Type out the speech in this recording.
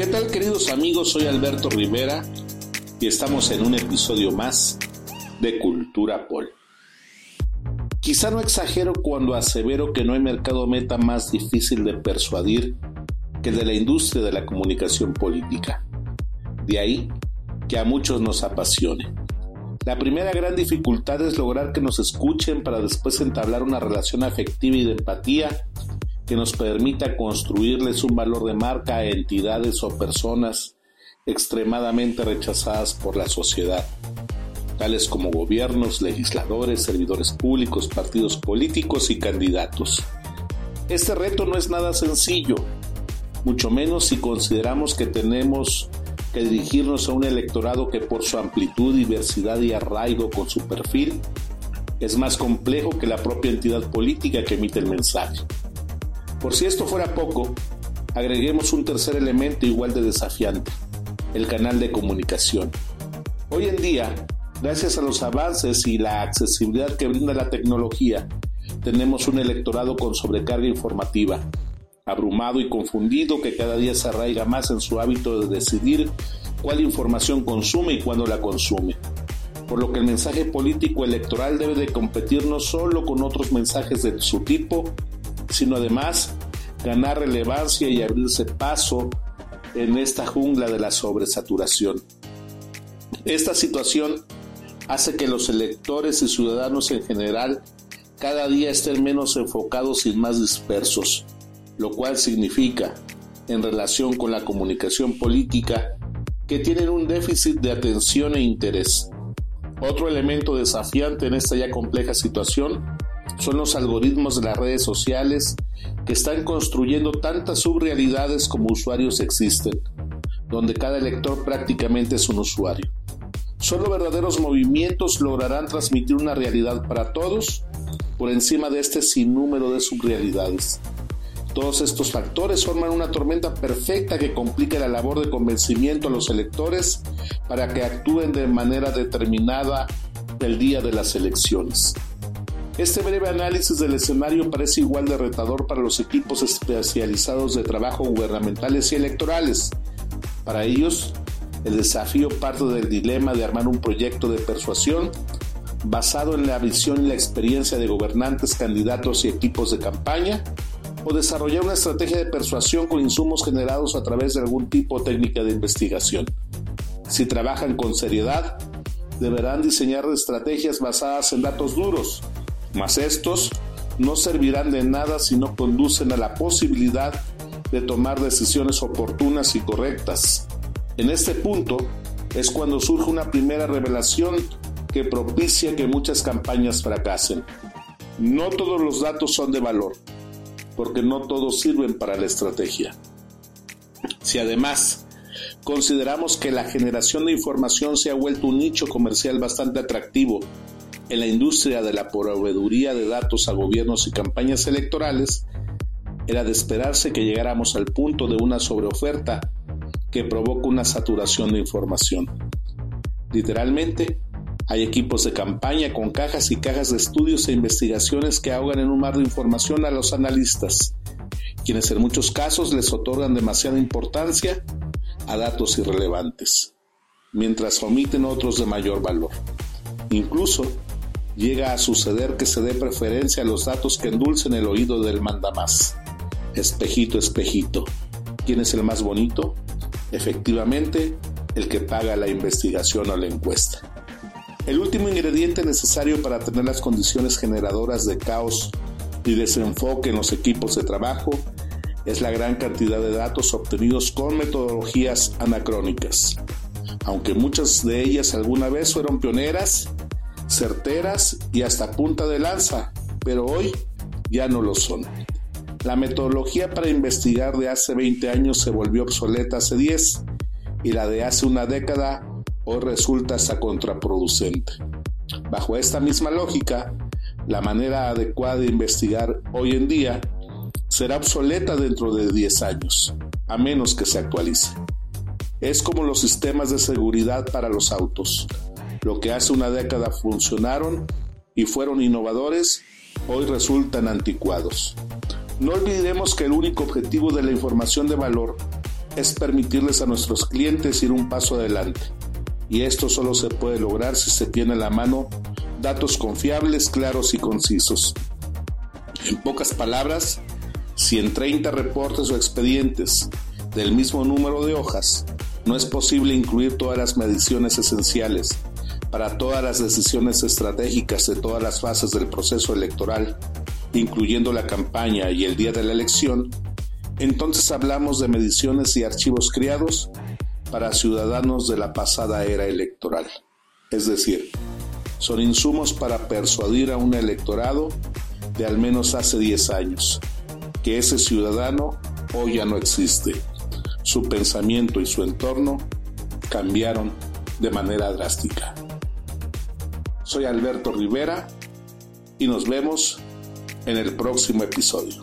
¿Qué tal queridos amigos? Soy Alberto Rivera y estamos en un episodio más de Cultura Pol. Quizá no exagero cuando asevero que no hay mercado meta más difícil de persuadir que el de la industria de la comunicación política. De ahí que a muchos nos apasione. La primera gran dificultad es lograr que nos escuchen para después entablar una relación afectiva y de empatía que nos permita construirles un valor de marca a entidades o personas extremadamente rechazadas por la sociedad, tales como gobiernos, legisladores, servidores públicos, partidos políticos y candidatos. Este reto no es nada sencillo, mucho menos si consideramos que tenemos que dirigirnos a un electorado que por su amplitud, diversidad y arraigo con su perfil es más complejo que la propia entidad política que emite el mensaje. Por si esto fuera poco, agreguemos un tercer elemento igual de desafiante, el canal de comunicación. Hoy en día, gracias a los avances y la accesibilidad que brinda la tecnología, tenemos un electorado con sobrecarga informativa, abrumado y confundido que cada día se arraiga más en su hábito de decidir cuál información consume y cuándo la consume. Por lo que el mensaje político electoral debe de competir no solo con otros mensajes de su tipo, sino además ganar relevancia y abrirse paso en esta jungla de la sobresaturación. Esta situación hace que los electores y ciudadanos en general cada día estén menos enfocados y más dispersos, lo cual significa, en relación con la comunicación política, que tienen un déficit de atención e interés. Otro elemento desafiante en esta ya compleja situación son los algoritmos de las redes sociales que están construyendo tantas subrealidades como usuarios existen, donde cada elector prácticamente es un usuario. Solo verdaderos movimientos lograrán transmitir una realidad para todos por encima de este sinnúmero de subrealidades. Todos estos factores forman una tormenta perfecta que complica la labor de convencimiento a los electores para que actúen de manera determinada el día de las elecciones. Este breve análisis del escenario parece igual de retador para los equipos especializados de trabajo gubernamentales y electorales. Para ellos, el desafío parte del dilema de armar un proyecto de persuasión basado en la visión y la experiencia de gobernantes, candidatos y equipos de campaña, o desarrollar una estrategia de persuasión con insumos generados a través de algún tipo técnica de investigación. Si trabajan con seriedad, deberán diseñar estrategias basadas en datos duros, mas estos no servirán de nada si no conducen a la posibilidad de tomar decisiones oportunas y correctas. En este punto es cuando surge una primera revelación que propicia que muchas campañas fracasen. No todos los datos son de valor, porque no todos sirven para la estrategia. Si además consideramos que la generación de información se ha vuelto un nicho comercial bastante atractivo en la industria de la proveeduría de datos a gobiernos y campañas electorales, era de esperarse que llegáramos al punto de una sobreoferta que provoca una saturación de información. Literalmente, hay equipos de campaña con cajas y cajas de estudios e investigaciones que ahogan en un mar de información a los analistas, quienes en muchos casos les otorgan demasiada importancia a datos irrelevantes, mientras omiten otros de mayor valor. Incluso llega a suceder que se dé preferencia a los datos que endulcen el oído del mandamás. Espejito, espejito, ¿quién es el más bonito? Efectivamente, el que paga la investigación o la encuesta. El último ingrediente necesario para tener las condiciones generadoras de caos y desenfoque en los equipos de trabajo es la gran cantidad de datos obtenidos con metodologías anacrónicas. Aunque muchas de ellas alguna vez fueron pioneras, certeras y hasta punta de lanza, pero hoy ya no lo son. La metodología para investigar de hace 20 años se volvió obsoleta hace 10 y la de hace una década hoy resulta hasta contraproducente. Bajo esta misma lógica, la manera adecuada de investigar hoy en día será obsoleta dentro de 10 años, a menos que se actualice. Es como los sistemas de seguridad para los autos. Lo que hace una década funcionaron y fueron innovadores, hoy resultan anticuados. No olvidemos que el único objetivo de la información de valor es permitirles a nuestros clientes ir un paso adelante. Y esto solo se puede lograr si se tiene a la mano datos confiables, claros y concisos. En pocas palabras, si en 30 reportes o expedientes del mismo número de hojas no es posible incluir todas las mediciones esenciales para todas las decisiones estratégicas de todas las fases del proceso electoral, incluyendo la campaña y el día de la elección, entonces hablamos de mediciones y archivos criados para ciudadanos de la pasada era electoral. Es decir, son insumos para persuadir a un electorado de al menos hace 10 años que ese ciudadano hoy ya no existe. Su pensamiento y su entorno cambiaron de manera drástica. Soy Alberto Rivera y nos vemos en el próximo episodio.